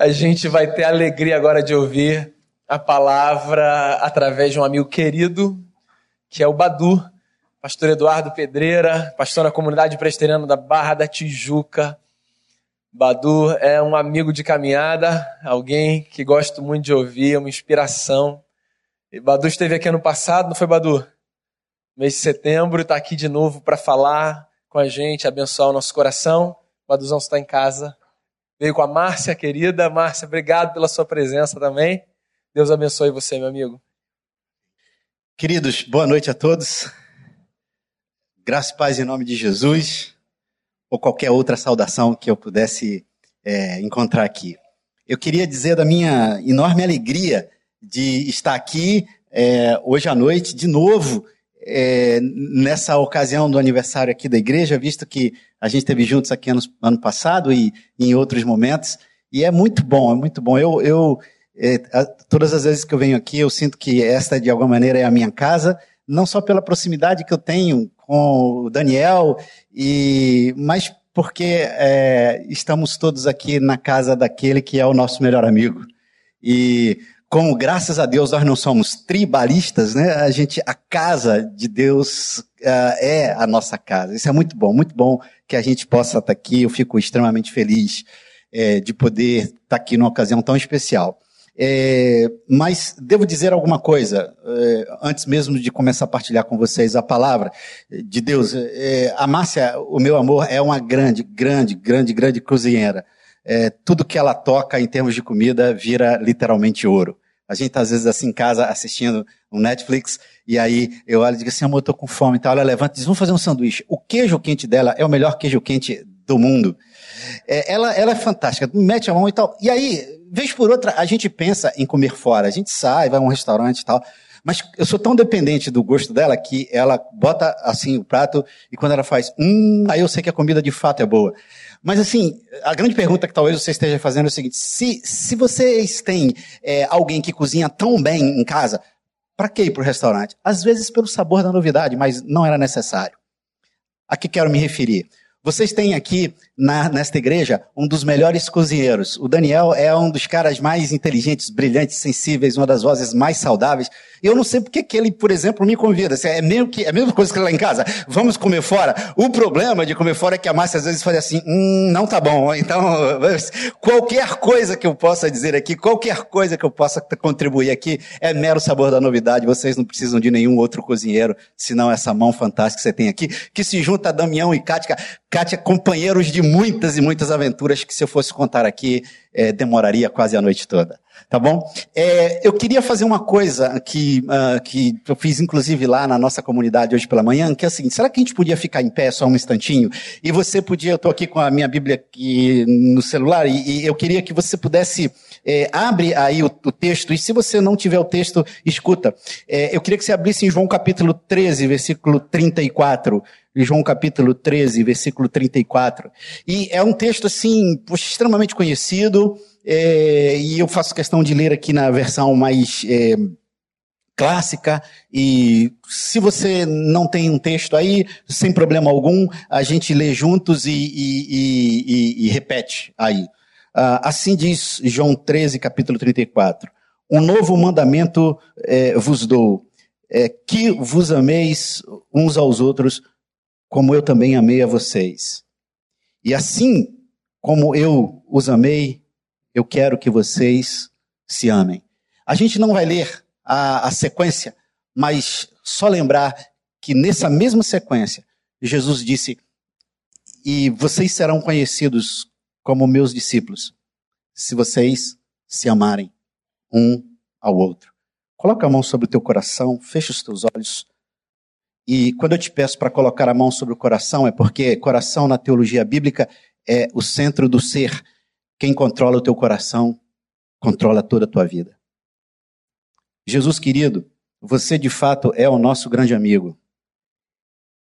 A gente vai ter a alegria agora de ouvir a palavra através de um amigo querido, que é o Badu, pastor Eduardo Pedreira, pastor na comunidade presteriana da Barra da Tijuca. Badu é um amigo de caminhada, alguém que gosto muito de ouvir, uma inspiração. E Badu esteve aqui ano passado, não foi, Badu? Mês de setembro, está aqui de novo para falar com a gente, abençoar o nosso coração. Baduzão está em casa. Veio com a Márcia, querida. Márcia, obrigado pela sua presença também. Deus abençoe você, meu amigo. Queridos, boa noite a todos. Graça e paz em nome de Jesus, ou qualquer outra saudação que eu pudesse é, encontrar aqui. Eu queria dizer da minha enorme alegria de estar aqui é, hoje à noite, de novo, é, nessa ocasião do aniversário aqui da igreja, visto que a gente esteve juntos aqui ano, ano passado e, e, em outros momentos, e é muito bom, é muito bom. Eu, eu é, todas as vezes que eu venho aqui, eu sinto que esta, de alguma maneira, é a minha casa, não só pela proximidade que eu tenho com o Daniel, e, mas porque é, estamos todos aqui na casa daquele que é o nosso melhor amigo. E como graças a Deus nós não somos tribalistas, né? A gente, a casa de Deus uh, é a nossa casa. Isso é muito bom, muito bom que a gente possa estar aqui. Eu fico extremamente feliz é, de poder estar aqui numa ocasião tão especial. É, mas devo dizer alguma coisa, é, antes mesmo de começar a partilhar com vocês a palavra de Deus. É, a Márcia, o meu amor, é uma grande, grande, grande, grande cozinheira. É, tudo que ela toca em termos de comida vira literalmente ouro. A gente tá, às vezes assim em casa assistindo um Netflix e aí eu olho e digo assim, amor, eu tô com fome. Então ela levanta e diz, vamos fazer um sanduíche. O queijo quente dela é o melhor queijo quente do mundo. É, ela, ela é fantástica, mete a mão e tal. E aí, vez por outra, a gente pensa em comer fora. A gente sai, vai a um restaurante e tal. Mas eu sou tão dependente do gosto dela que ela bota assim o prato e quando ela faz, hum, aí eu sei que a comida de fato é boa. Mas assim, a grande pergunta que talvez você esteja fazendo é o seguinte: se, se vocês têm é, alguém que cozinha tão bem em casa, para que ir para o restaurante? Às vezes pelo sabor da novidade, mas não era necessário. A que quero me referir? Vocês têm aqui na, nesta igreja um dos melhores cozinheiros. O Daniel é um dos caras mais inteligentes, brilhantes, sensíveis, uma das vozes mais saudáveis. Eu não sei porque que ele, por exemplo, me convida. É, meio que, é a mesma coisa que lá em casa. Vamos comer fora. O problema de comer fora é que a Márcia às vezes fala assim, hum, não tá bom. Então, qualquer coisa que eu possa dizer aqui, qualquer coisa que eu possa contribuir aqui, é mero sabor da novidade. Vocês não precisam de nenhum outro cozinheiro, senão essa mão fantástica que você tem aqui, que se junta a Damião e Kátia. Kátia, companheiros de muitas e muitas aventuras que se eu fosse contar aqui, é, demoraria quase a noite toda. Tá bom? É, eu queria fazer uma coisa que, uh, que eu fiz inclusive lá na nossa comunidade hoje pela manhã, que é assim, será que a gente podia ficar em pé só um instantinho? E você podia, eu estou aqui com a minha Bíblia aqui no celular, e, e eu queria que você pudesse, é, abre aí o, o, texto, e se você não tiver o texto, escuta. É, eu queria que você abrisse em João capítulo 13, versículo 34. João capítulo 13, versículo 34. E é um texto, assim, extremamente conhecido, é, e eu faço questão de ler aqui na versão mais é, clássica. E se você não tem um texto aí, sem problema algum, a gente lê juntos e, e, e, e repete aí. Ah, assim diz João 13, capítulo 34. Um novo mandamento é, vos dou, é, que vos ameis uns aos outros como eu também amei a vocês. E assim como eu os amei, eu quero que vocês se amem. A gente não vai ler a, a sequência, mas só lembrar que nessa mesma sequência, Jesus disse: E vocês serão conhecidos como meus discípulos, se vocês se amarem um ao outro. Coloca a mão sobre o teu coração, fecha os teus olhos. E quando eu te peço para colocar a mão sobre o coração, é porque coração na teologia bíblica é o centro do ser. Quem controla o teu coração, controla toda a tua vida. Jesus querido, você de fato é o nosso grande amigo.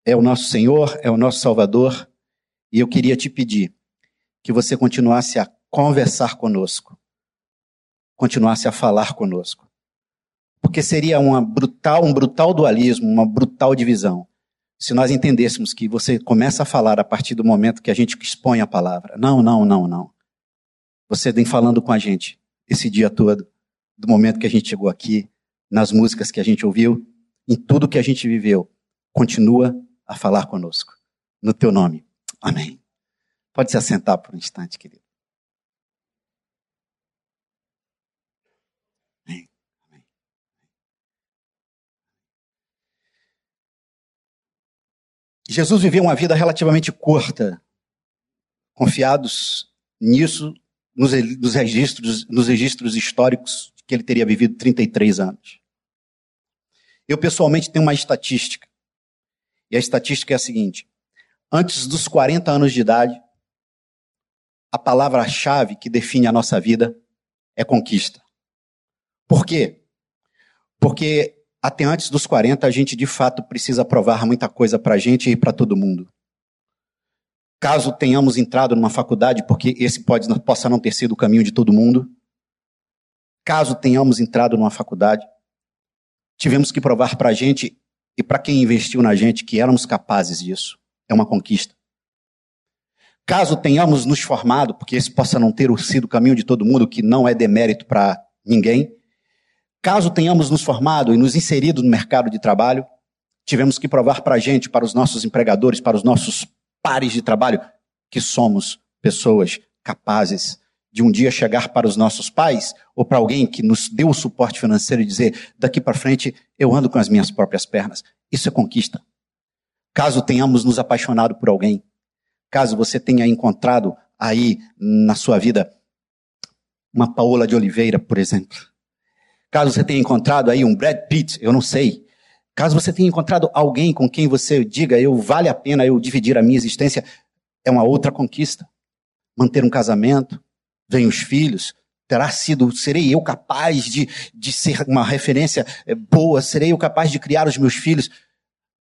É o nosso Senhor, é o nosso Salvador. E eu queria te pedir que você continuasse a conversar conosco, continuasse a falar conosco porque seria uma brutal, um brutal dualismo, uma brutal divisão. Se nós entendêssemos que você começa a falar a partir do momento que a gente expõe a palavra. Não, não, não, não. Você vem falando com a gente esse dia todo, do momento que a gente chegou aqui, nas músicas que a gente ouviu, em tudo que a gente viveu. Continua a falar conosco. No teu nome. Amém. Pode se assentar por um instante, querido. Jesus viveu uma vida relativamente curta, confiados nisso, nos, nos, registros, nos registros históricos, que ele teria vivido 33 anos. Eu, pessoalmente, tenho uma estatística. E a estatística é a seguinte: antes dos 40 anos de idade, a palavra-chave que define a nossa vida é conquista. Por quê? Porque até antes dos 40 a gente de fato precisa provar muita coisa para a gente e para todo mundo. Caso tenhamos entrado numa faculdade, porque esse pode, possa não ter sido o caminho de todo mundo, caso tenhamos entrado numa faculdade, tivemos que provar para a gente e para quem investiu na gente que éramos capazes disso. É uma conquista. Caso tenhamos nos formado, porque esse possa não ter sido o caminho de todo mundo, que não é demérito para ninguém, Caso tenhamos nos formado e nos inserido no mercado de trabalho, tivemos que provar para a gente, para os nossos empregadores, para os nossos pares de trabalho, que somos pessoas capazes de um dia chegar para os nossos pais ou para alguém que nos deu o suporte financeiro e dizer: daqui para frente eu ando com as minhas próprias pernas. Isso é conquista. Caso tenhamos nos apaixonado por alguém, caso você tenha encontrado aí na sua vida uma Paola de Oliveira, por exemplo, Caso você tenha encontrado aí um Brad Pitt, eu não sei. Caso você tenha encontrado alguém com quem você diga, eu vale a pena eu dividir a minha existência, é uma outra conquista. Manter um casamento, vem os filhos, terá sido, serei eu capaz de, de ser uma referência eh, boa, serei eu capaz de criar os meus filhos.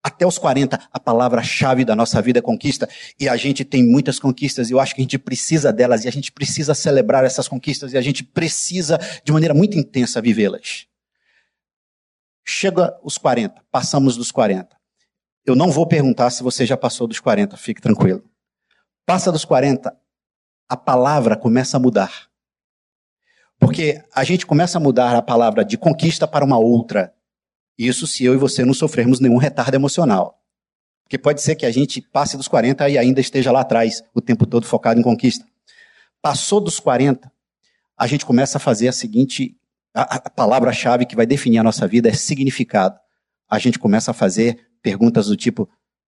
Até os 40, a palavra-chave da nossa vida é conquista. E a gente tem muitas conquistas e eu acho que a gente precisa delas e a gente precisa celebrar essas conquistas e a gente precisa, de maneira muito intensa, vivê-las. Chega os 40, passamos dos 40. Eu não vou perguntar se você já passou dos 40, fique tranquilo. Passa dos 40, a palavra começa a mudar. Porque a gente começa a mudar a palavra de conquista para uma outra. Isso se eu e você não sofrermos nenhum retardo emocional. Porque pode ser que a gente passe dos 40 e ainda esteja lá atrás, o tempo todo focado em conquista. Passou dos 40, a gente começa a fazer a seguinte: a, a palavra-chave que vai definir a nossa vida é significado. A gente começa a fazer perguntas do tipo: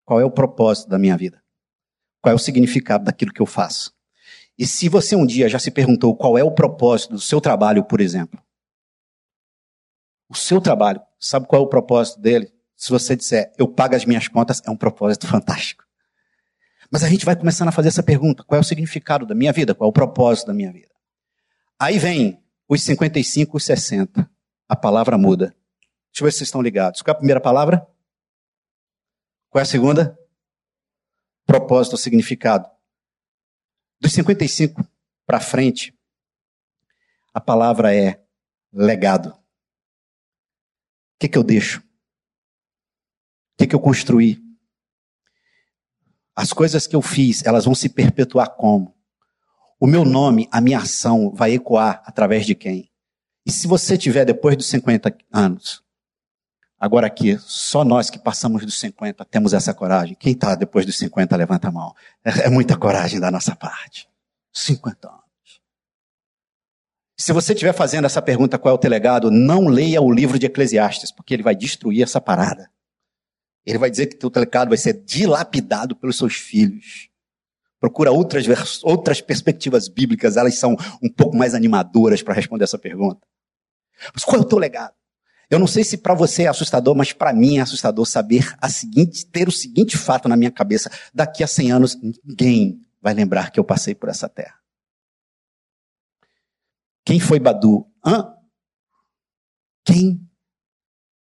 qual é o propósito da minha vida? Qual é o significado daquilo que eu faço? E se você um dia já se perguntou qual é o propósito do seu trabalho, por exemplo, o seu trabalho, sabe qual é o propósito dele? Se você disser, eu pago as minhas contas, é um propósito fantástico. Mas a gente vai começando a fazer essa pergunta: qual é o significado da minha vida? Qual é o propósito da minha vida? Aí vem os 55, os 60. A palavra muda. Deixa eu ver se vocês estão ligados. Qual é a primeira palavra? Qual é a segunda? Propósito ou significado. Dos 55 para frente, a palavra é legado. O que, que eu deixo? O que, que eu construí? As coisas que eu fiz, elas vão se perpetuar como? O meu nome, a minha ação vai ecoar através de quem? E se você tiver depois dos 50 anos, agora aqui, só nós que passamos dos 50 temos essa coragem. Quem está depois dos 50, levanta a mão. É, é muita coragem da nossa parte. 50 anos. Se você estiver fazendo essa pergunta, qual é o teu legado, não leia o livro de Eclesiastes, porque ele vai destruir essa parada. Ele vai dizer que teu legado vai ser dilapidado pelos seus filhos. Procura outras, outras perspectivas bíblicas, elas são um pouco mais animadoras para responder essa pergunta. Mas qual é o teu legado? Eu não sei se para você é assustador, mas para mim é assustador saber a seguinte, ter o seguinte fato na minha cabeça: daqui a 100 anos ninguém vai lembrar que eu passei por essa terra. Quem foi Badu? Hã? Quem?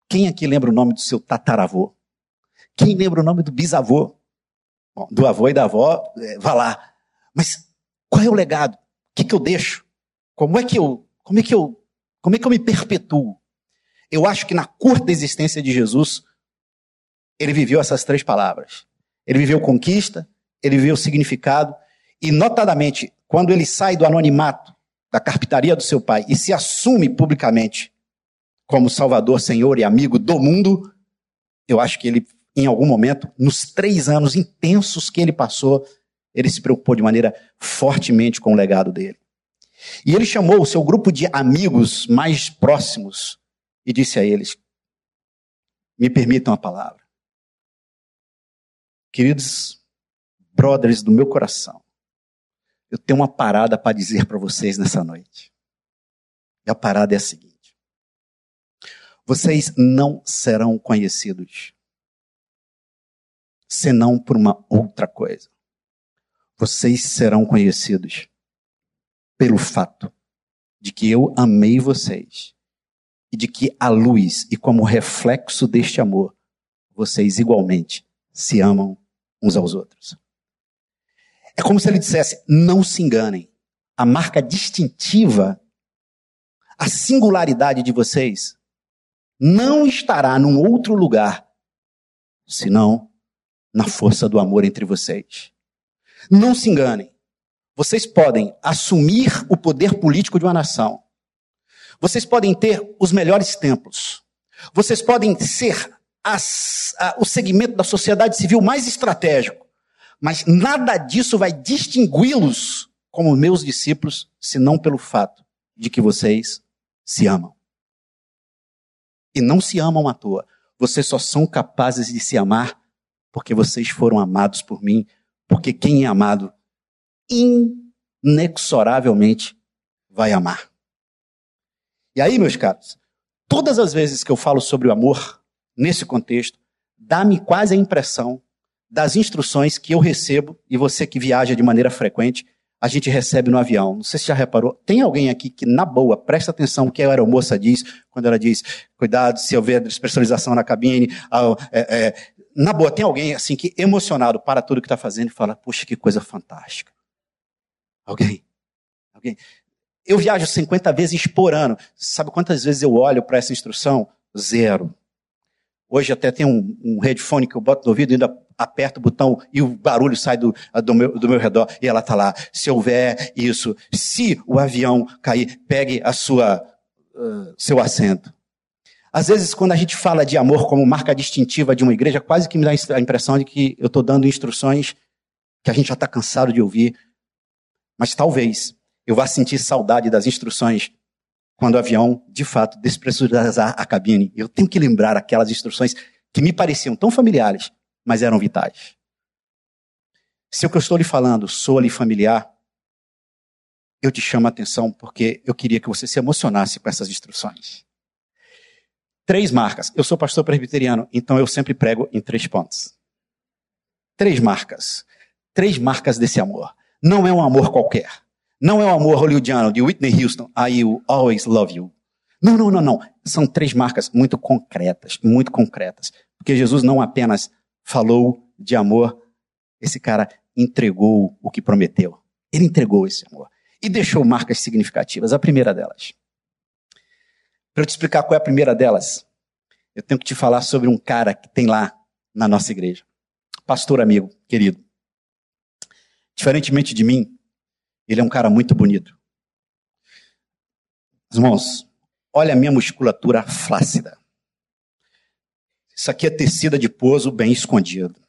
Quem aqui lembra o nome do seu tataravô? Quem lembra o nome do bisavô? Bom, do avô e da avó, é, vá lá. Mas qual é o legado? O que, que eu deixo? Como é que eu, como é que eu, como é que eu me perpetuo? Eu acho que na curta existência de Jesus, ele viveu essas três palavras. Ele viveu conquista, ele viveu significado, e notadamente, quando ele sai do anonimato da carpintaria do seu pai e se assume publicamente como Salvador, Senhor e amigo do mundo, eu acho que ele, em algum momento, nos três anos intensos que ele passou, ele se preocupou de maneira fortemente com o legado dele. E ele chamou o seu grupo de amigos mais próximos e disse a eles: Me permitam a palavra. Queridos brothers do meu coração, eu tenho uma parada para dizer para vocês nessa noite. E a parada é a seguinte: vocês não serão conhecidos senão por uma outra coisa. Vocês serão conhecidos pelo fato de que eu amei vocês e de que a luz e como reflexo deste amor, vocês igualmente se amam uns aos outros. É como se ele dissesse: não se enganem. A marca distintiva, a singularidade de vocês, não estará num outro lugar, senão na força do amor entre vocês. Não se enganem. Vocês podem assumir o poder político de uma nação. Vocês podem ter os melhores templos. Vocês podem ser as, a, o segmento da sociedade civil mais estratégico. Mas nada disso vai distingui-los como meus discípulos, senão pelo fato de que vocês se amam. E não se amam à toa. Vocês só são capazes de se amar porque vocês foram amados por mim. Porque quem é amado inexoravelmente vai amar. E aí, meus caros, todas as vezes que eu falo sobre o amor, nesse contexto, dá-me quase a impressão das instruções que eu recebo, e você que viaja de maneira frequente, a gente recebe no avião. Não sei se já reparou. Tem alguém aqui que, na boa, presta atenção que a aeromoça diz, quando ela diz, cuidado se houver despressurização na cabine. É, é, na boa, tem alguém assim que, emocionado para tudo que está fazendo, e fala, puxa, que coisa fantástica. Alguém? Alguém? Eu viajo 50 vezes por ano. Sabe quantas vezes eu olho para essa instrução? Zero. Hoje até tem um, um headphone que eu boto no ouvido e ainda aperto o botão e o barulho sai do, do, meu, do meu redor e ela está lá. Se houver isso, se o avião cair, pegue a sua, uh, seu assento. Às vezes, quando a gente fala de amor como marca distintiva de uma igreja, quase que me dá a impressão de que eu estou dando instruções que a gente já está cansado de ouvir. Mas talvez eu vá sentir saudade das instruções quando o avião, de fato, despressurizar a cabine. Eu tenho que lembrar aquelas instruções que me pareciam tão familiares, mas eram vitais. Se o que eu estou lhe falando soa-lhe familiar, eu te chamo a atenção porque eu queria que você se emocionasse com essas instruções. Três marcas. Eu sou pastor presbiteriano, então eu sempre prego em três pontos. Três marcas. Três marcas desse amor. Não é um amor qualquer. Não é o amor hollywoodiano de Whitney Houston, I will always love you. Não, não, não, não. São três marcas muito concretas, muito concretas. Porque Jesus não apenas falou de amor, esse cara entregou o que prometeu. Ele entregou esse amor. E deixou marcas significativas. A primeira delas. Para eu te explicar qual é a primeira delas, eu tenho que te falar sobre um cara que tem lá na nossa igreja. Pastor amigo, querido. Diferentemente de mim, ele é um cara muito bonito. Irmãos, olha a minha musculatura flácida. Isso aqui é tecida de pouso bem escondido.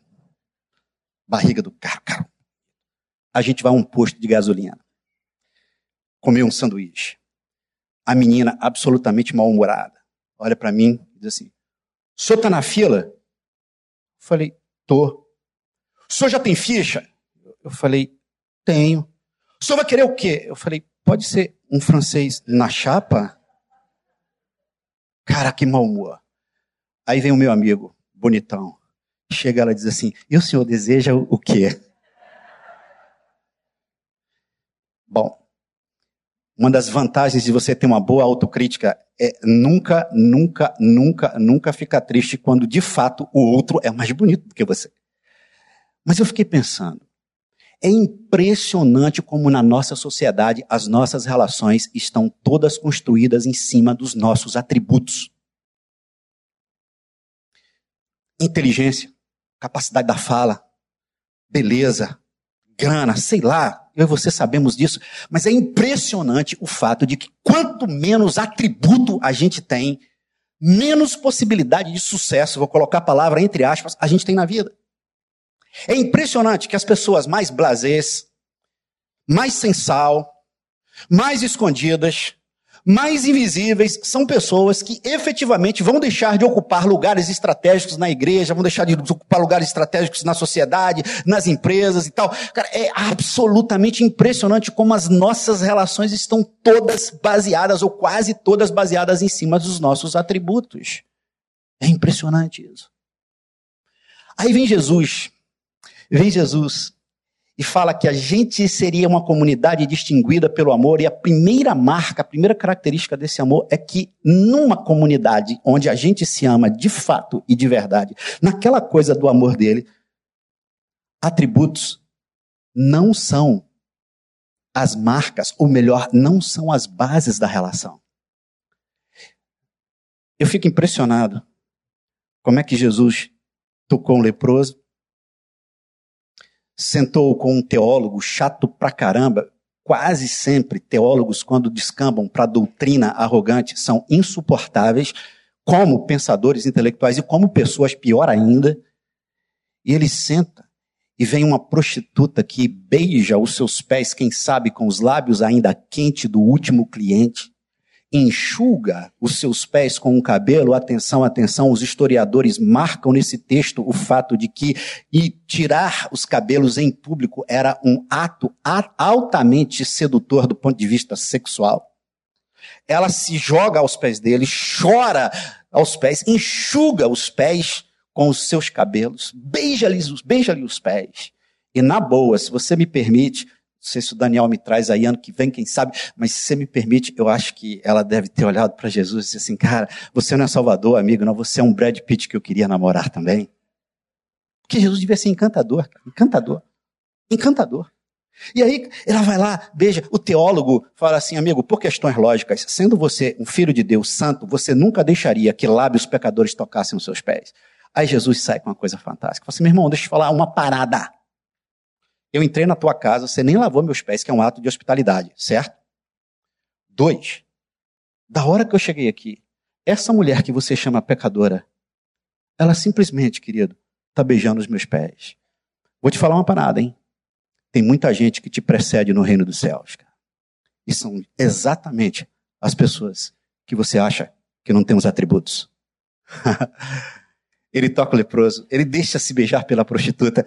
Barriga do carro, cara. A gente vai a um posto de gasolina. Comer um sanduíche. A menina absolutamente mal-humorada. Olha para mim e diz assim: O senhor tá na fila? Eu falei, tô. O senhor já tem ficha? Eu falei, tenho. O senhor vai querer o quê? Eu falei, pode ser um francês na chapa? Cara, que mau humor. Aí vem o meu amigo, bonitão. Chega ela e diz assim: E o senhor deseja o quê? Bom, uma das vantagens de você ter uma boa autocrítica é nunca, nunca, nunca, nunca ficar triste quando de fato o outro é mais bonito do que você. Mas eu fiquei pensando, é impressionante como na nossa sociedade as nossas relações estão todas construídas em cima dos nossos atributos. Inteligência, capacidade da fala, beleza, grana, sei lá, eu e você sabemos disso, mas é impressionante o fato de que quanto menos atributo a gente tem, menos possibilidade de sucesso, vou colocar a palavra entre aspas, a gente tem na vida. É impressionante que as pessoas mais blasés, mais sem sal, mais escondidas, mais invisíveis são pessoas que efetivamente vão deixar de ocupar lugares estratégicos na igreja, vão deixar de ocupar lugares estratégicos na sociedade, nas empresas e tal. Cara, é absolutamente impressionante como as nossas relações estão todas baseadas, ou quase todas baseadas em cima dos nossos atributos. É impressionante isso. Aí vem Jesus, vem Jesus e fala que a gente seria uma comunidade distinguida pelo amor, e a primeira marca, a primeira característica desse amor é que numa comunidade onde a gente se ama de fato e de verdade, naquela coisa do amor dele, atributos não são as marcas, ou melhor, não são as bases da relação. Eu fico impressionado como é que Jesus tocou um leproso, sentou com um teólogo chato pra caramba. Quase sempre teólogos, quando descambam para doutrina arrogante, são insuportáveis como pensadores intelectuais e como pessoas, pior ainda. E ele senta e vem uma prostituta que beija os seus pés, quem sabe com os lábios ainda quente do último cliente enxuga os seus pés com um cabelo, atenção, atenção, os historiadores marcam nesse texto o fato de que tirar os cabelos em público era um ato altamente sedutor do ponto de vista sexual. Ela se joga aos pés dele, chora aos pés, enxuga os pés com os seus cabelos, beija-lhe beija os pés. E na boa, se você me permite, não sei se o Daniel me traz aí ano que vem, quem sabe, mas se você me permite, eu acho que ela deve ter olhado para Jesus e disse assim: Cara, você não é Salvador, amigo, não, você é um Brad Pitt que eu queria namorar também. Porque Jesus devia ser encantador, encantador, encantador. E aí ela vai lá, beija, o teólogo fala assim, amigo, por questões lógicas, sendo você um filho de Deus santo, você nunca deixaria que lábios pecadores tocassem os seus pés. Aí Jesus sai com uma coisa fantástica. Fala assim, meu irmão, deixa eu te falar uma parada. Eu entrei na tua casa, você nem lavou meus pés, que é um ato de hospitalidade, certo? Dois, da hora que eu cheguei aqui, essa mulher que você chama pecadora, ela simplesmente, querido, está beijando os meus pés. Vou te falar uma parada, hein? Tem muita gente que te precede no reino dos céus, cara. E são exatamente as pessoas que você acha que não tem os atributos. ele toca o leproso, ele deixa se beijar pela prostituta,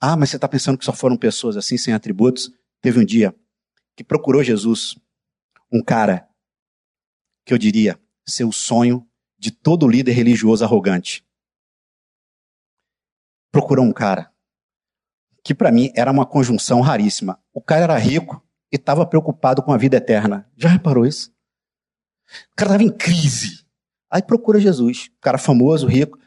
ah, mas você está pensando que só foram pessoas assim, sem atributos? Teve um dia que procurou Jesus, um cara que eu diria ser o sonho de todo líder religioso arrogante. Procurou um cara que para mim era uma conjunção raríssima. O cara era rico e estava preocupado com a vida eterna. Já reparou isso? O cara estava em crise. Aí procura Jesus, cara famoso, rico.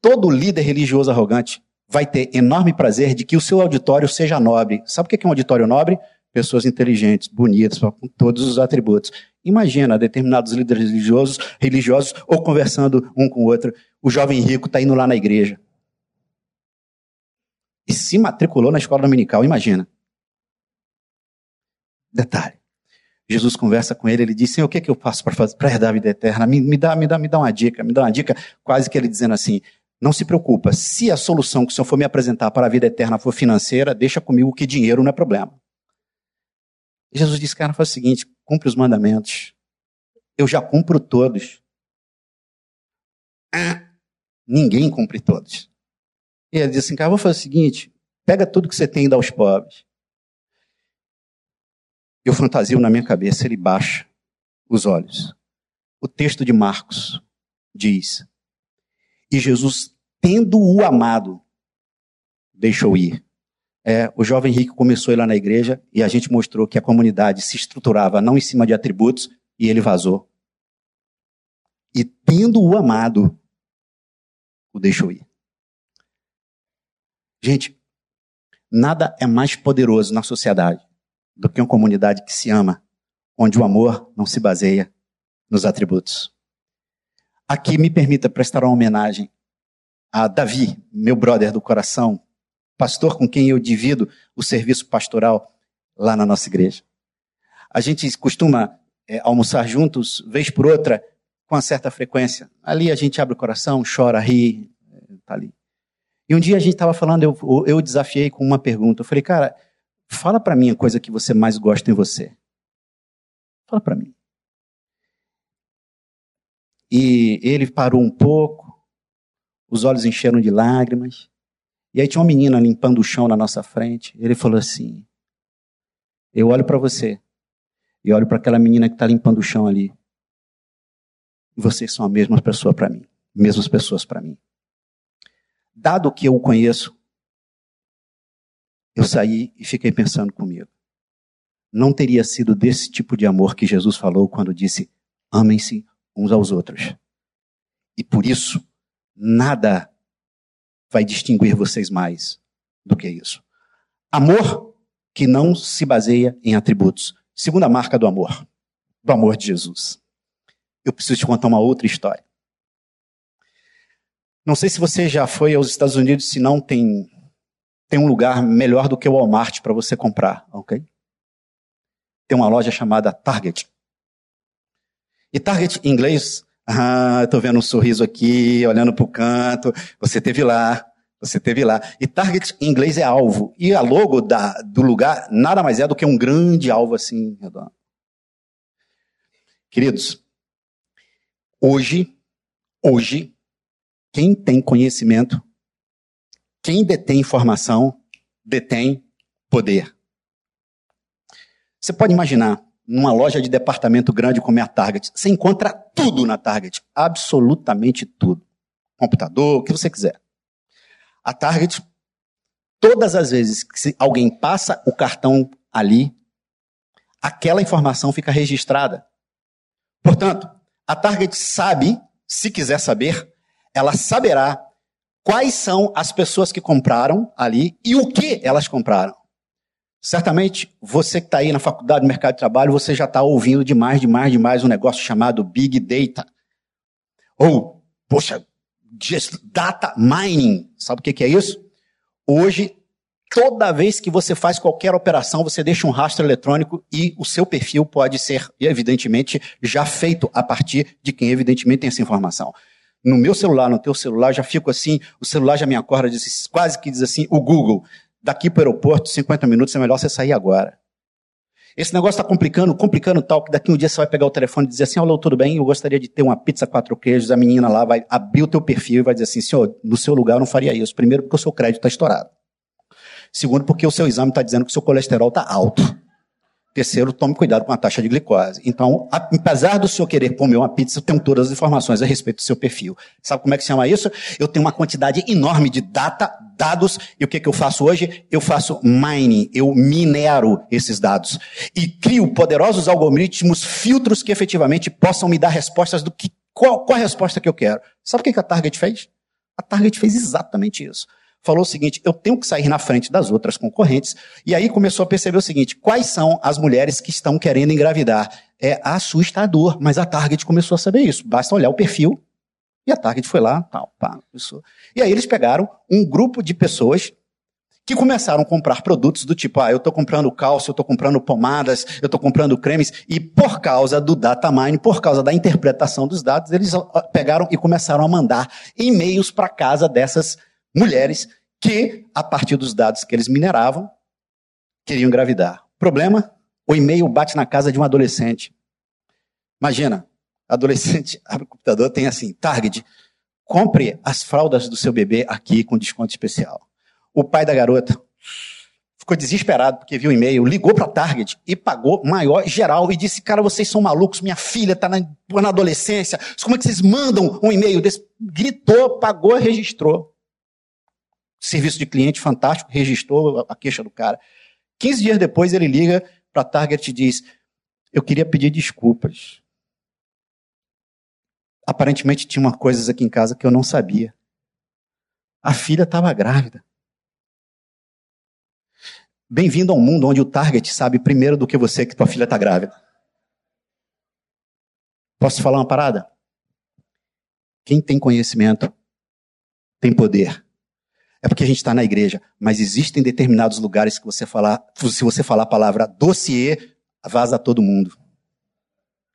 Todo líder religioso arrogante vai ter enorme prazer de que o seu auditório seja nobre. Sabe o que é um auditório nobre? Pessoas inteligentes, bonitas, com todos os atributos. Imagina determinados líderes religiosos, religiosos ou conversando um com o outro. O jovem rico está indo lá na igreja. E se matriculou na escola dominical, imagina. Detalhe. Jesus conversa com ele, ele diz, Senhor, o que, é que eu faço para herdar a vida eterna? Me, me, dá, me, dá, me dá uma dica, me dá uma dica, quase que ele dizendo assim, não se preocupa. Se a solução que o Senhor for me apresentar para a vida eterna for financeira, deixa comigo que dinheiro não é problema. Jesus disse, cara, faz o seguinte, cumpre os mandamentos. Eu já cumpro todos. Ah, ninguém cumpre todos. E ele disse assim, cara, vou fazer o seguinte, pega tudo que você tem e dá aos pobres. Eu fantasio na minha cabeça, ele baixa os olhos. O texto de Marcos diz, e Jesus, tendo o amado, deixou ir. É, o jovem rico começou a ir lá na igreja e a gente mostrou que a comunidade se estruturava não em cima de atributos e ele vazou. E tendo o amado, o deixou ir. Gente, nada é mais poderoso na sociedade do que uma comunidade que se ama, onde o amor não se baseia nos atributos. Aqui me permita prestar uma homenagem a Davi, meu brother do coração, pastor com quem eu divido o serviço pastoral lá na nossa igreja. A gente costuma é, almoçar juntos, vez por outra, com uma certa frequência. Ali a gente abre o coração, chora, ri, tá ali. E um dia a gente estava falando, eu, eu desafiei com uma pergunta. Eu falei, cara, fala para mim a coisa que você mais gosta em você. Fala para mim. E ele parou um pouco, os olhos encheram de lágrimas. E aí tinha uma menina limpando o chão na nossa frente. Ele falou assim: Eu olho para você e olho para aquela menina que está limpando o chão ali. Vocês são a mesma pessoa para mim, mesmas pessoas para mim. Dado que eu o conheço, eu saí e fiquei pensando comigo. Não teria sido desse tipo de amor que Jesus falou quando disse: amem-se uns aos outros. E por isso, nada vai distinguir vocês mais do que isso. Amor que não se baseia em atributos. Segunda marca do amor, do amor de Jesus. Eu preciso te contar uma outra história. Não sei se você já foi aos Estados Unidos, se não tem tem um lugar melhor do que o Walmart para você comprar, ok? Tem uma loja chamada Target. E Target em inglês, ah, estou vendo um sorriso aqui, olhando para o canto. Você teve lá, você teve lá. E Target em inglês é alvo. E a logo da, do lugar nada mais é do que um grande alvo assim. Queridos, hoje, hoje, quem tem conhecimento quem detém informação detém poder. Você pode imaginar, numa loja de departamento grande como é a Target, você encontra tudo na Target, absolutamente tudo. Computador, o que você quiser. A Target, todas as vezes que alguém passa o cartão ali, aquela informação fica registrada. Portanto, a Target sabe, se quiser saber, ela saberá quais são as pessoas que compraram ali e o que elas compraram. Certamente, você que está aí na faculdade de mercado de trabalho, você já está ouvindo demais, demais, demais um negócio chamado Big Data. Ou, poxa, data mining. Sabe o que, que é isso? Hoje, toda vez que você faz qualquer operação, você deixa um rastro eletrônico e o seu perfil pode ser, evidentemente, já feito a partir de quem, evidentemente, tem essa informação no meu celular, no teu celular, já fico assim, o celular já me acorda, quase que diz assim, o Google, daqui para o aeroporto, 50 minutos, é melhor você sair agora. Esse negócio está complicando, complicando tal, que daqui um dia você vai pegar o telefone e dizer assim, alô, tudo bem? Eu gostaria de ter uma pizza quatro queijos, a menina lá vai abrir o teu perfil e vai dizer assim, senhor, no seu lugar eu não faria isso. Primeiro, porque o seu crédito está estourado. Segundo, porque o seu exame está dizendo que o seu colesterol está alto. Terceiro, tome cuidado com a taxa de glicose. Então, apesar do senhor querer comer uma pizza, eu tenho todas as informações a respeito do seu perfil. Sabe como é que se chama isso? Eu tenho uma quantidade enorme de data, dados, e o que, que eu faço hoje? Eu faço mining, eu minero esses dados. E crio poderosos algoritmos, filtros que efetivamente possam me dar respostas do que, qual, qual a resposta que eu quero. Sabe o que, que a Target fez? A Target fez exatamente isso falou o seguinte: eu tenho que sair na frente das outras concorrentes. E aí começou a perceber o seguinte: quais são as mulheres que estão querendo engravidar? É assustador, mas a Target começou a saber isso. Basta olhar o perfil. E a Target foi lá, tal, pá, isso. E aí eles pegaram um grupo de pessoas que começaram a comprar produtos do tipo, ah, eu estou comprando cálcio, eu estou comprando pomadas, eu estou comprando cremes, e por causa do data mining, por causa da interpretação dos dados, eles pegaram e começaram a mandar e-mails para casa dessas mulheres que, a partir dos dados que eles mineravam, queriam engravidar. Problema? O e-mail bate na casa de um adolescente. Imagina, adolescente abre o computador, tem assim, target, compre as fraldas do seu bebê aqui com desconto especial. O pai da garota ficou desesperado porque viu o e-mail, ligou para a Target e pagou maior geral e disse: Cara, vocês são malucos, minha filha está na, na adolescência, como é que vocês mandam um e-mail desse? Gritou, pagou, registrou serviço de cliente fantástico, registrou a queixa do cara. 15 dias depois ele liga para a Target e diz: Eu queria pedir desculpas. Aparentemente tinha uma coisas aqui em casa que eu não sabia. A filha estava grávida. Bem-vindo ao mundo onde o Target sabe primeiro do que você que tua filha está grávida. Posso falar uma parada? Quem tem conhecimento tem poder. é porque a gente está na igreja. Mas existem determinados lugares que você falar, se você falar a palavra dossiê, vaza todo mundo.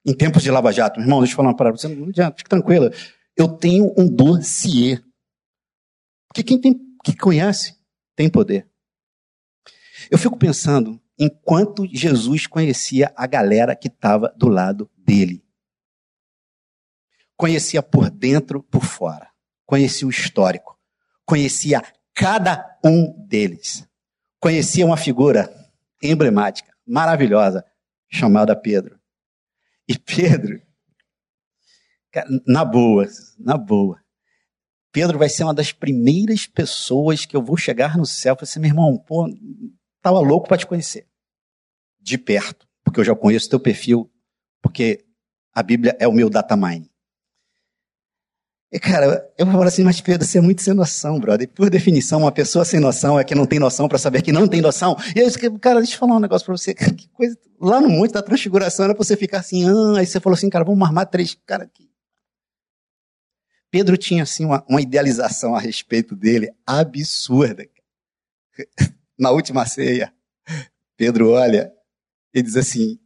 Em tempos de Lava Jato, irmão, deixa eu falar uma palavra. Você não adianta, fique tranquila. Eu tenho um dossiê. Porque quem tem, que conhece tem poder. Eu fico pensando enquanto Jesus conhecia a galera que estava do lado dele. Conhecia por dentro, por fora. Conhecia o histórico. Conhecia cada um deles. Conhecia uma figura emblemática, maravilhosa, chamada Pedro. E Pedro, na boa, na boa. Pedro vai ser uma das primeiras pessoas que eu vou chegar no céu falar assim, meu irmão, pô, tava louco para te conhecer. De perto, porque eu já conheço teu perfil, porque a Bíblia é o meu data mine. E, cara, eu falar assim, mas Pedro, você é muito sem noção, brother. Por definição, uma pessoa sem noção é que não tem noção para saber que não tem noção. E aí, cara, deixa eu falar um negócio para você. Que coisa. Lá no Monte da Transfiguração era pra você ficar assim, ah, aí você falou assim, cara, vamos armar três. Cara, que... Pedro tinha, assim, uma, uma idealização a respeito dele absurda. Na última ceia, Pedro olha e diz assim,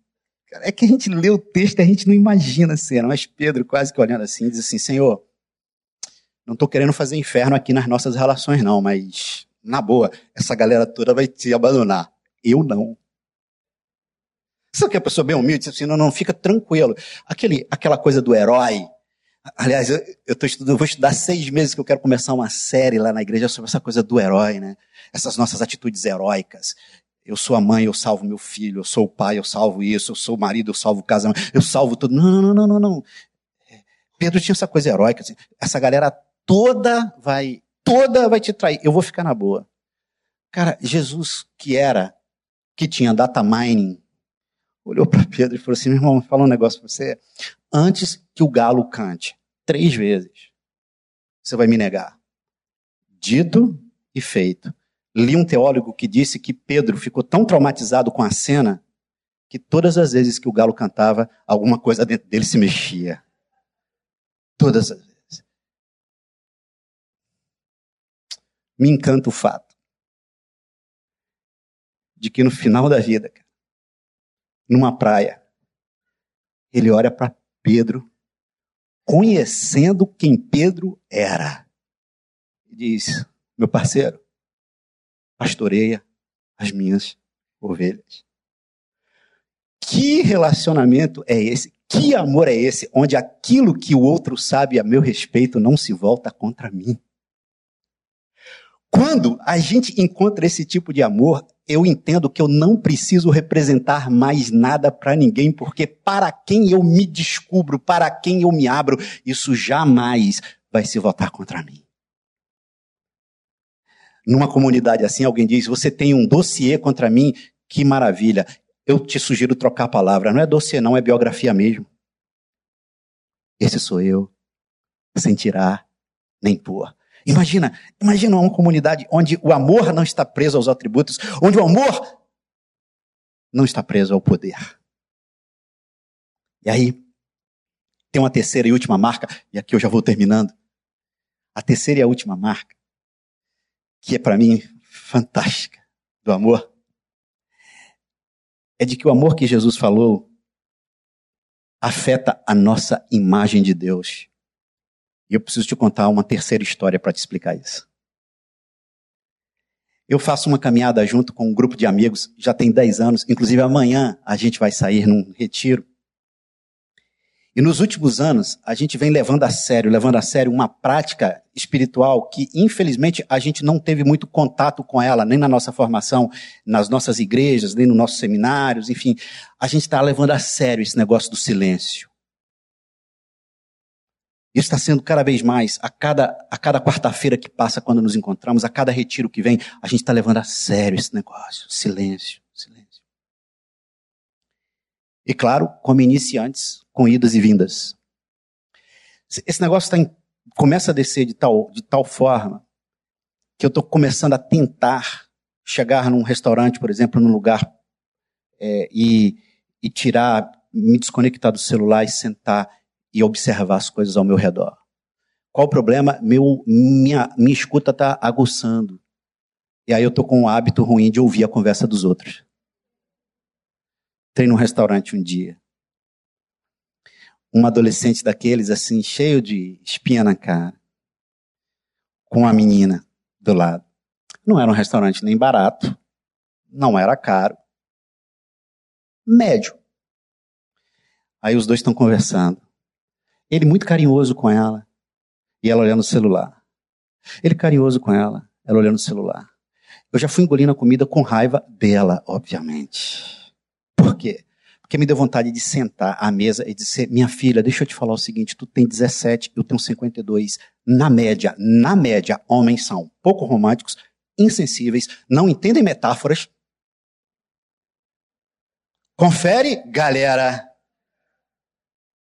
cara, é que a gente lê o texto e a gente não imagina a cena, mas Pedro, quase que olhando assim, diz assim, Senhor, não estou querendo fazer inferno aqui nas nossas relações, não, mas na boa, essa galera toda vai te abandonar. Eu não. Sabe que a pessoa bem humilde diz assim, não, não, fica tranquilo. Aquele, aquela coisa do herói. Aliás, eu, eu, tô estudando, eu vou estudar seis meses que eu quero começar uma série lá na igreja sobre essa coisa do herói, né? Essas nossas atitudes heróicas. Eu sou a mãe, eu salvo meu filho. Eu sou o pai, eu salvo isso. Eu sou o marido, eu salvo o casamento. Eu salvo tudo. Não, não, não, não, não. Pedro tinha essa coisa heróica. Assim. Essa galera toda vai, toda vai te trair. Eu vou ficar na boa. Cara, Jesus, que era, que tinha data mining, olhou para Pedro e falou assim: meu irmão, fala um negócio para você. Antes que o galo cante, três vezes, você vai me negar. Dito e feito. Li um teólogo que disse que Pedro ficou tão traumatizado com a cena que todas as vezes que o galo cantava, alguma coisa dentro dele se mexia. Todas as me encanta o fato de que no final da vida, numa praia, ele olha para Pedro, conhecendo quem Pedro era, e diz: Meu parceiro, pastoreia as minhas ovelhas. Que relacionamento é esse? Que amor é esse? Onde aquilo que o outro sabe a meu respeito não se volta contra mim. Quando a gente encontra esse tipo de amor, eu entendo que eu não preciso representar mais nada para ninguém, porque para quem eu me descubro, para quem eu me abro, isso jamais vai se voltar contra mim. Numa comunidade assim, alguém diz: Você tem um dossiê contra mim? Que maravilha. Eu te sugiro trocar a palavra. Não é dossiê, não, é biografia mesmo. Esse sou eu, sem tirar nem pôr. Imagina, imagina uma comunidade onde o amor não está preso aos atributos, onde o amor não está preso ao poder. E aí, tem uma terceira e última marca, e aqui eu já vou terminando. A terceira e a última marca, que é para mim fantástica, do amor, é de que o amor que Jesus falou afeta a nossa imagem de Deus. E eu preciso te contar uma terceira história para te explicar isso. Eu faço uma caminhada junto com um grupo de amigos, já tem 10 anos, inclusive amanhã a gente vai sair num retiro. E nos últimos anos, a gente vem levando a sério, levando a sério uma prática espiritual que, infelizmente, a gente não teve muito contato com ela, nem na nossa formação, nas nossas igrejas, nem nos nossos seminários, enfim. A gente está levando a sério esse negócio do silêncio. Isso está sendo cada vez mais, a cada, a cada quarta-feira que passa, quando nos encontramos, a cada retiro que vem, a gente está levando a sério esse negócio. Silêncio, silêncio. E claro, como iniciantes, com idas e vindas. Esse negócio tá em, começa a descer de tal, de tal forma que eu estou começando a tentar chegar num restaurante, por exemplo, num lugar é, e, e tirar, me desconectar do celular e sentar e observar as coisas ao meu redor. Qual o problema? Meu, minha, minha escuta está aguçando. E aí eu tô com um hábito ruim de ouvir a conversa dos outros. Entrei num restaurante um dia. Um adolescente daqueles, assim, cheio de espinha na cara. Com uma menina do lado. Não era um restaurante nem barato. Não era caro. Médio. Aí os dois estão conversando. Ele muito carinhoso com ela. E ela olhando o celular. Ele carinhoso com ela. Ela olhando o celular. Eu já fui engolindo a comida com raiva dela, obviamente. Por quê? Porque me deu vontade de sentar à mesa e dizer: Minha filha, deixa eu te falar o seguinte: tu tem 17, eu tenho 52. Na média, na média, homens são pouco românticos, insensíveis, não entendem metáforas. Confere, galera.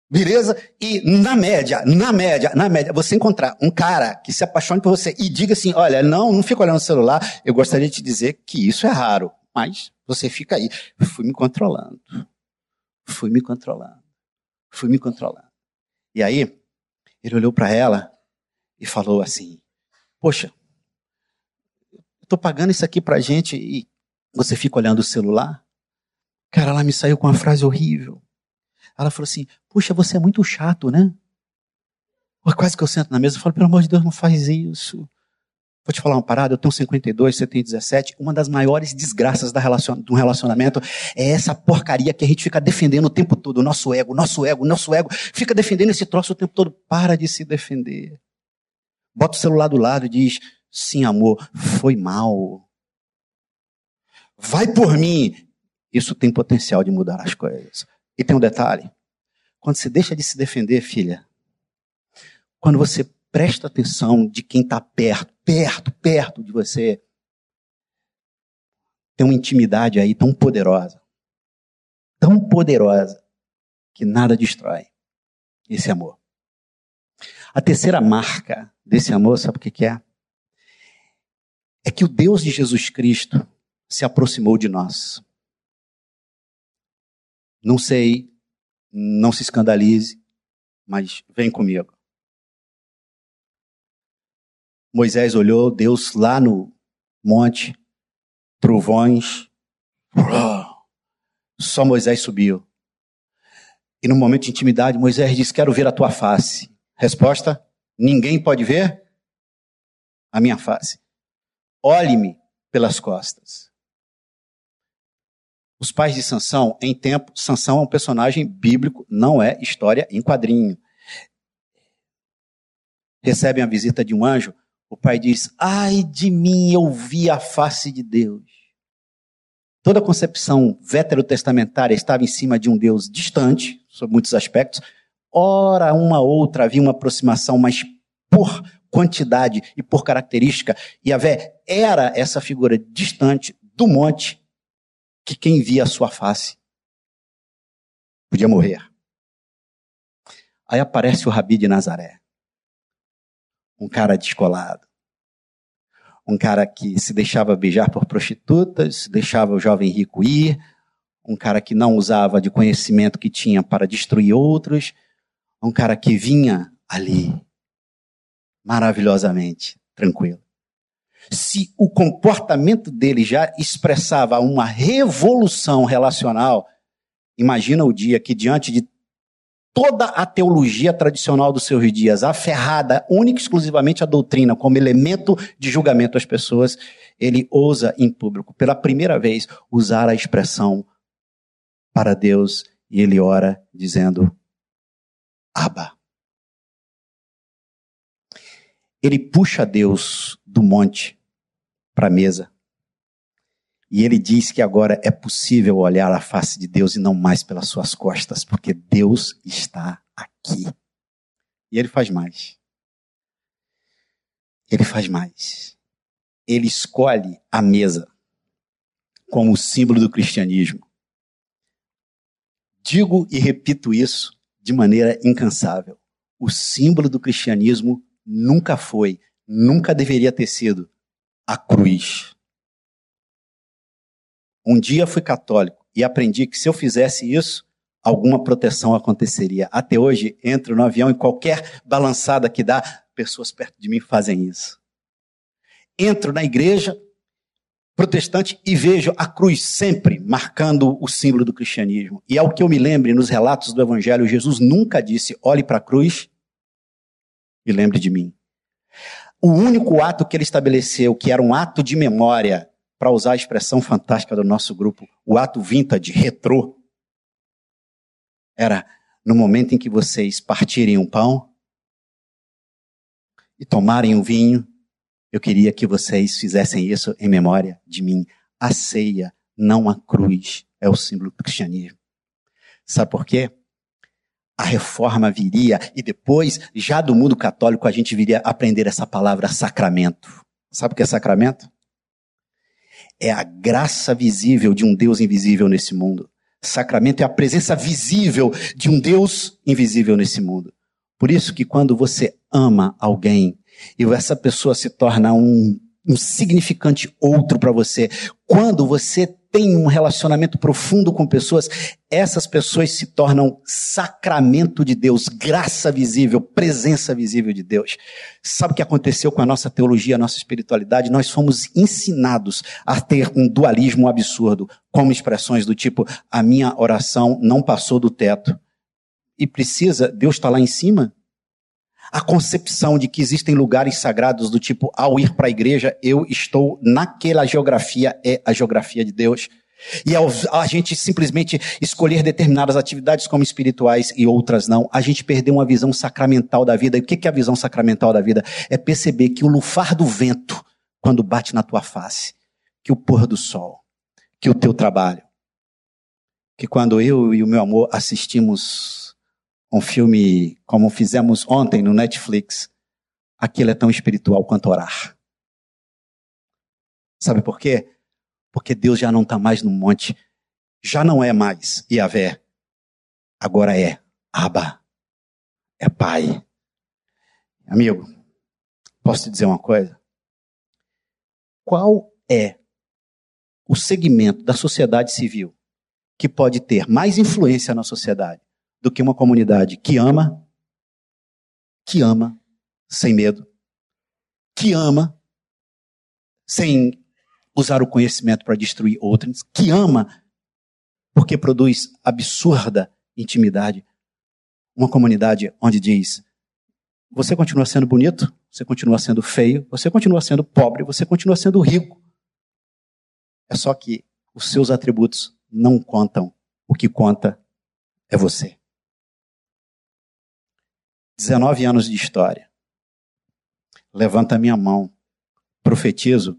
Beleza? E na média, na média, na média, você encontrar um cara que se apaixone por você e diga assim: olha, não, não fica olhando o celular, eu gostaria de te dizer que isso é raro, mas você fica aí. Fui me controlando. Fui me controlando. Fui me controlando. E aí, ele olhou para ela e falou assim: Poxa, eu tô pagando isso aqui pra gente e você fica olhando o celular? Cara, ela me saiu com uma frase horrível. Ela falou assim: Puxa, você é muito chato, né? Quase que eu sento na mesa e falo: Pelo amor de Deus, não faz isso. Vou te falar uma parada, eu tenho 52, você tem 17. Uma das maiores desgraças da relacion... do relacionamento é essa porcaria que a gente fica defendendo o tempo todo. Nosso ego, nosso ego, nosso ego. Fica defendendo esse troço o tempo todo. Para de se defender. Bota o celular do lado e diz: Sim, amor, foi mal. Vai por mim. Isso tem potencial de mudar as coisas. E tem um detalhe: quando você deixa de se defender, filha, quando você presta atenção de quem está perto, perto, perto de você, tem uma intimidade aí tão poderosa, tão poderosa, que nada destrói esse amor. A terceira marca desse amor, sabe o que é? É que o Deus de Jesus Cristo se aproximou de nós. Não sei, não se escandalize, mas vem comigo. Moisés olhou, Deus lá no monte, trovões, só Moisés subiu. E no momento de intimidade, Moisés disse: Quero ver a tua face. Resposta: Ninguém pode ver a minha face. Olhe-me pelas costas. Os pais de Sansão, em tempo, Sansão é um personagem bíblico, não é história em quadrinho. Recebem a visita de um anjo, o pai diz: Ai de mim, eu vi a face de Deus. Toda a concepção veterotestamentária estava em cima de um Deus distante, sob muitos aspectos. Ora, uma outra havia uma aproximação, mas por quantidade e por característica, Yahvé era essa figura distante do monte que quem via a sua face podia morrer. Aí aparece o Rabi de Nazaré. Um cara descolado. Um cara que se deixava beijar por prostitutas, deixava o jovem rico ir, um cara que não usava de conhecimento que tinha para destruir outros, um cara que vinha ali maravilhosamente tranquilo se o comportamento dele já expressava uma revolução relacional, imagina o dia que, diante de toda a teologia tradicional dos seus dias, aferrada única e exclusivamente à doutrina como elemento de julgamento às pessoas, ele ousa em público, pela primeira vez, usar a expressão para Deus e ele ora dizendo: Abba. Ele puxa Deus do monte para a mesa. E ele diz que agora é possível olhar a face de Deus e não mais pelas suas costas, porque Deus está aqui. E ele faz mais. Ele faz mais. Ele escolhe a mesa como símbolo do cristianismo. Digo e repito isso de maneira incansável. O símbolo do cristianismo nunca foi, nunca deveria ter sido a cruz. Um dia fui católico e aprendi que se eu fizesse isso, alguma proteção aconteceria. Até hoje, entro no avião e qualquer balançada que dá, pessoas perto de mim fazem isso. Entro na igreja protestante e vejo a cruz sempre marcando o símbolo do cristianismo. E ao que eu me lembre, nos relatos do Evangelho, Jesus nunca disse: olhe para a cruz e lembre de mim. O único ato que ele estabeleceu, que era um ato de memória, para usar a expressão fantástica do nosso grupo, o ato vintage, retrô, era no momento em que vocês partirem um pão e tomarem um vinho, eu queria que vocês fizessem isso em memória de mim. A ceia, não a cruz, é o símbolo do cristianismo. Sabe por quê? A reforma viria e depois, já do mundo católico, a gente viria aprender essa palavra sacramento. Sabe o que é sacramento? É a graça visível de um Deus invisível nesse mundo. Sacramento é a presença visível de um Deus invisível nesse mundo. Por isso que quando você ama alguém e essa pessoa se torna um, um significante outro para você, quando você tem um relacionamento profundo com pessoas, essas pessoas se tornam sacramento de Deus, graça visível, presença visível de Deus. Sabe o que aconteceu com a nossa teologia, a nossa espiritualidade? Nós fomos ensinados a ter um dualismo absurdo, como expressões do tipo: a minha oração não passou do teto. E precisa, Deus está lá em cima? A concepção de que existem lugares sagrados do tipo, ao ir para a igreja, eu estou naquela geografia, é a geografia de Deus. E ao a gente simplesmente escolher determinadas atividades como espirituais e outras não, a gente perdeu uma visão sacramental da vida. E o que é a visão sacramental da vida? É perceber que o lufar do vento, quando bate na tua face, que o pôr do sol, que o teu trabalho, que quando eu e o meu amor assistimos um filme como fizemos ontem no Netflix, aquilo é tão espiritual quanto orar. Sabe por quê? Porque Deus já não está mais no monte, já não é mais Yahvé, agora é Abba, é Pai. Amigo, posso te dizer uma coisa? Qual é o segmento da sociedade civil que pode ter mais influência na sociedade do que uma comunidade que ama, que ama sem medo, que ama sem usar o conhecimento para destruir outros, que ama porque produz absurda intimidade. Uma comunidade onde diz: você continua sendo bonito, você continua sendo feio, você continua sendo pobre, você continua sendo rico. É só que os seus atributos não contam. O que conta é você. 19 anos de história. Levanta a minha mão. Profetizo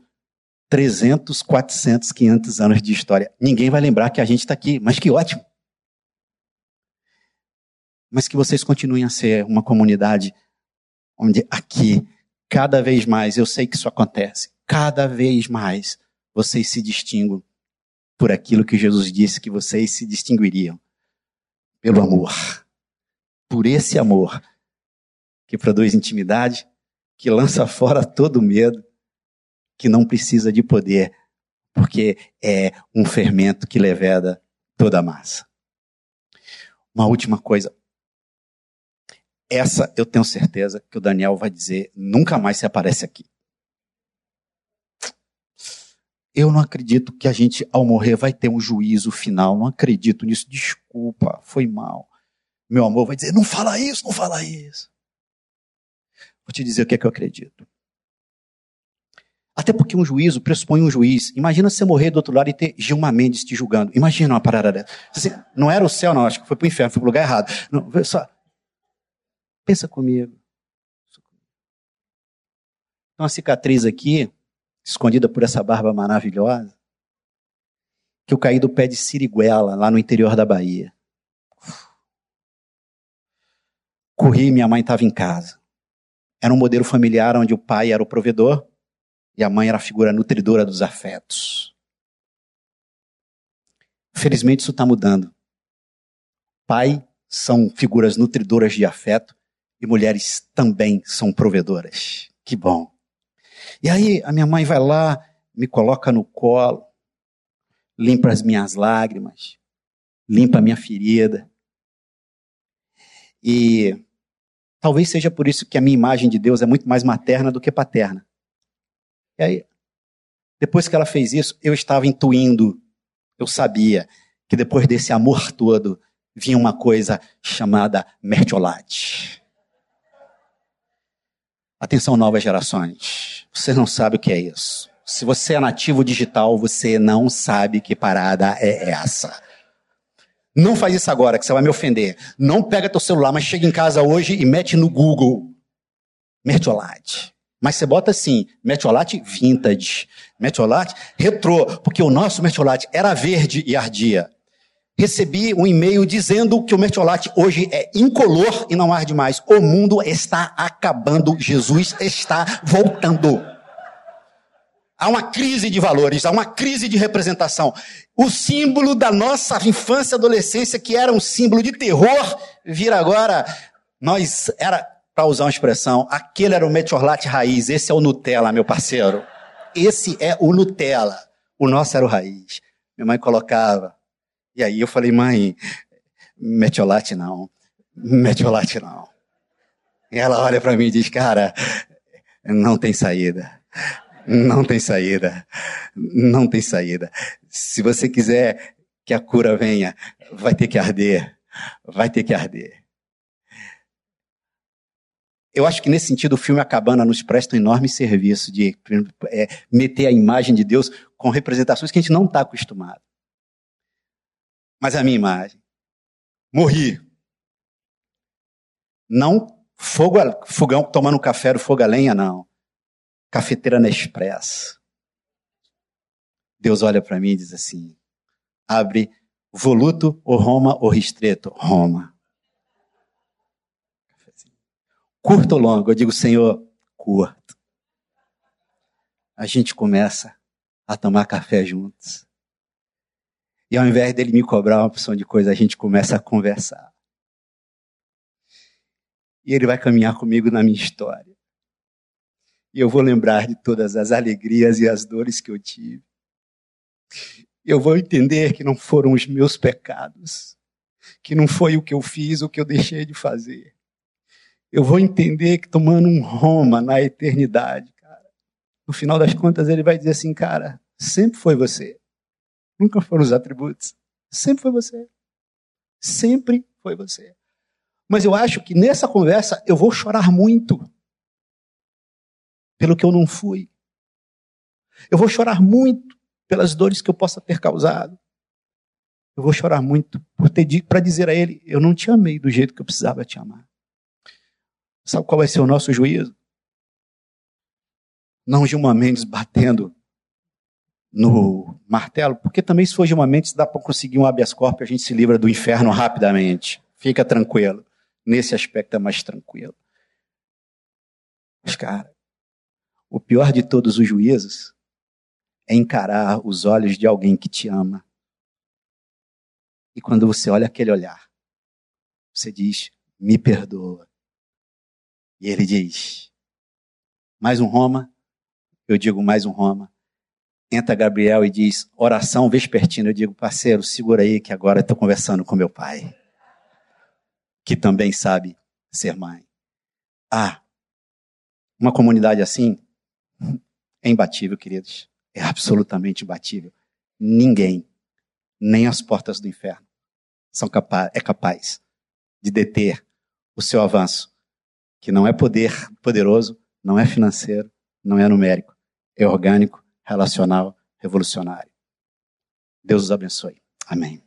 300, 400, 500 anos de história. Ninguém vai lembrar que a gente está aqui, mas que ótimo. Mas que vocês continuem a ser uma comunidade onde aqui, cada vez mais, eu sei que isso acontece, cada vez mais vocês se distinguem por aquilo que Jesus disse que vocês se distinguiriam. Pelo amor. Por esse amor que produz intimidade, que lança fora todo medo, que não precisa de poder, porque é um fermento que leveda toda a massa. Uma última coisa. Essa eu tenho certeza que o Daniel vai dizer, nunca mais se aparece aqui. Eu não acredito que a gente, ao morrer, vai ter um juízo final. Não acredito nisso. Desculpa, foi mal. Meu amor vai dizer: não fala isso, não fala isso. Vou te dizer o que é que eu acredito. Até porque um juízo pressupõe um juiz. Imagina você morrer do outro lado e ter Gilmar Mendes te julgando. Imagina uma parada dessa. Assim, não era o céu, não. Acho que foi para o inferno, foi para o lugar errado. Não, só... Pensa comigo. Tem uma cicatriz aqui, escondida por essa barba maravilhosa, que eu caí do pé de Siriguela, lá no interior da Bahia. Corri minha mãe estava em casa. Era um modelo familiar onde o pai era o provedor e a mãe era a figura nutridora dos afetos. Felizmente isso está mudando. Pai são figuras nutridoras de afeto e mulheres também são provedoras. Que bom. E aí a minha mãe vai lá, me coloca no colo, limpa as minhas lágrimas, limpa a minha ferida, E talvez seja por isso que a minha imagem de Deus é muito mais materna do que paterna. E aí, depois que ela fez isso, eu estava intuindo, eu sabia que depois desse amor todo vinha uma coisa chamada mertiolate. Atenção, novas gerações. Você não sabe o que é isso. Se você é nativo digital, você não sabe que parada é essa. Não faz isso agora, que você vai me ofender. Não pega teu celular, mas chega em casa hoje e mete no Google. Mertiolate. Mas você bota assim, mertiolate vintage, mertiolate retrô, porque o nosso mertiolate era verde e ardia recebi um e-mail dizendo que o mertiolate hoje é incolor e não arde mais. O mundo está acabando, Jesus está voltando. Há uma crise de valores, há uma crise de representação. O símbolo da nossa infância e adolescência, que era um símbolo de terror, vira agora, nós, era, para usar uma expressão, aquele era o metiolate raiz, esse é o Nutella, meu parceiro. Esse é o Nutella. O nosso era o raiz. Minha mãe colocava e aí eu falei, mãe, metiolate não, metiolate não. E ela olha para mim e diz, cara, não tem saída. Não tem saída. Não tem saída. Se você quiser que a cura venha, vai ter que arder. Vai ter que arder. Eu acho que nesse sentido o filme A Cabana nos presta um enorme serviço de é, meter a imagem de Deus com representações que a gente não está acostumado mas a minha imagem. Morri. Não fogo, fogão tomando café do fogo a lenha, não. Cafeteira Nespresso. Deus olha para mim e diz assim: abre voluto ou Roma ou ristreto? Roma. Curto ou longo? Eu digo, Senhor, curto. A gente começa a tomar café juntos. E ao invés dele me cobrar uma opção de coisa, a gente começa a conversar. E ele vai caminhar comigo na minha história. E eu vou lembrar de todas as alegrias e as dores que eu tive. Eu vou entender que não foram os meus pecados, que não foi o que eu fiz, o que eu deixei de fazer. Eu vou entender que tomando um Roma na eternidade, cara, no final das contas ele vai dizer assim, cara, sempre foi você. Nunca foram os atributos. Sempre foi você. Sempre foi você. Mas eu acho que nessa conversa eu vou chorar muito pelo que eu não fui. Eu vou chorar muito pelas dores que eu possa ter causado. Eu vou chorar muito por ter para dizer a ele, eu não te amei do jeito que eu precisava te amar. Sabe qual vai ser o nosso juízo? Não Gilmar Mendes batendo no martelo, porque também se for Mendes dá para conseguir um habeas corpus, a gente se livra do inferno rapidamente. Fica tranquilo. Nesse aspecto é mais tranquilo. Mas, cara, o pior de todos os juízos é encarar os olhos de alguém que te ama. E quando você olha aquele olhar, você diz: Me perdoa. E ele diz: Mais um Roma. Eu digo: Mais um Roma entra Gabriel e diz, oração vespertina. Eu digo, parceiro, segura aí que agora estou conversando com meu pai, que também sabe ser mãe. Ah, uma comunidade assim é imbatível, queridos. É absolutamente imbatível. Ninguém, nem as portas do inferno, são capaz, é capaz de deter o seu avanço, que não é poder poderoso, não é financeiro, não é numérico, é orgânico relacional revolucionário. Deus os abençoe. Amém.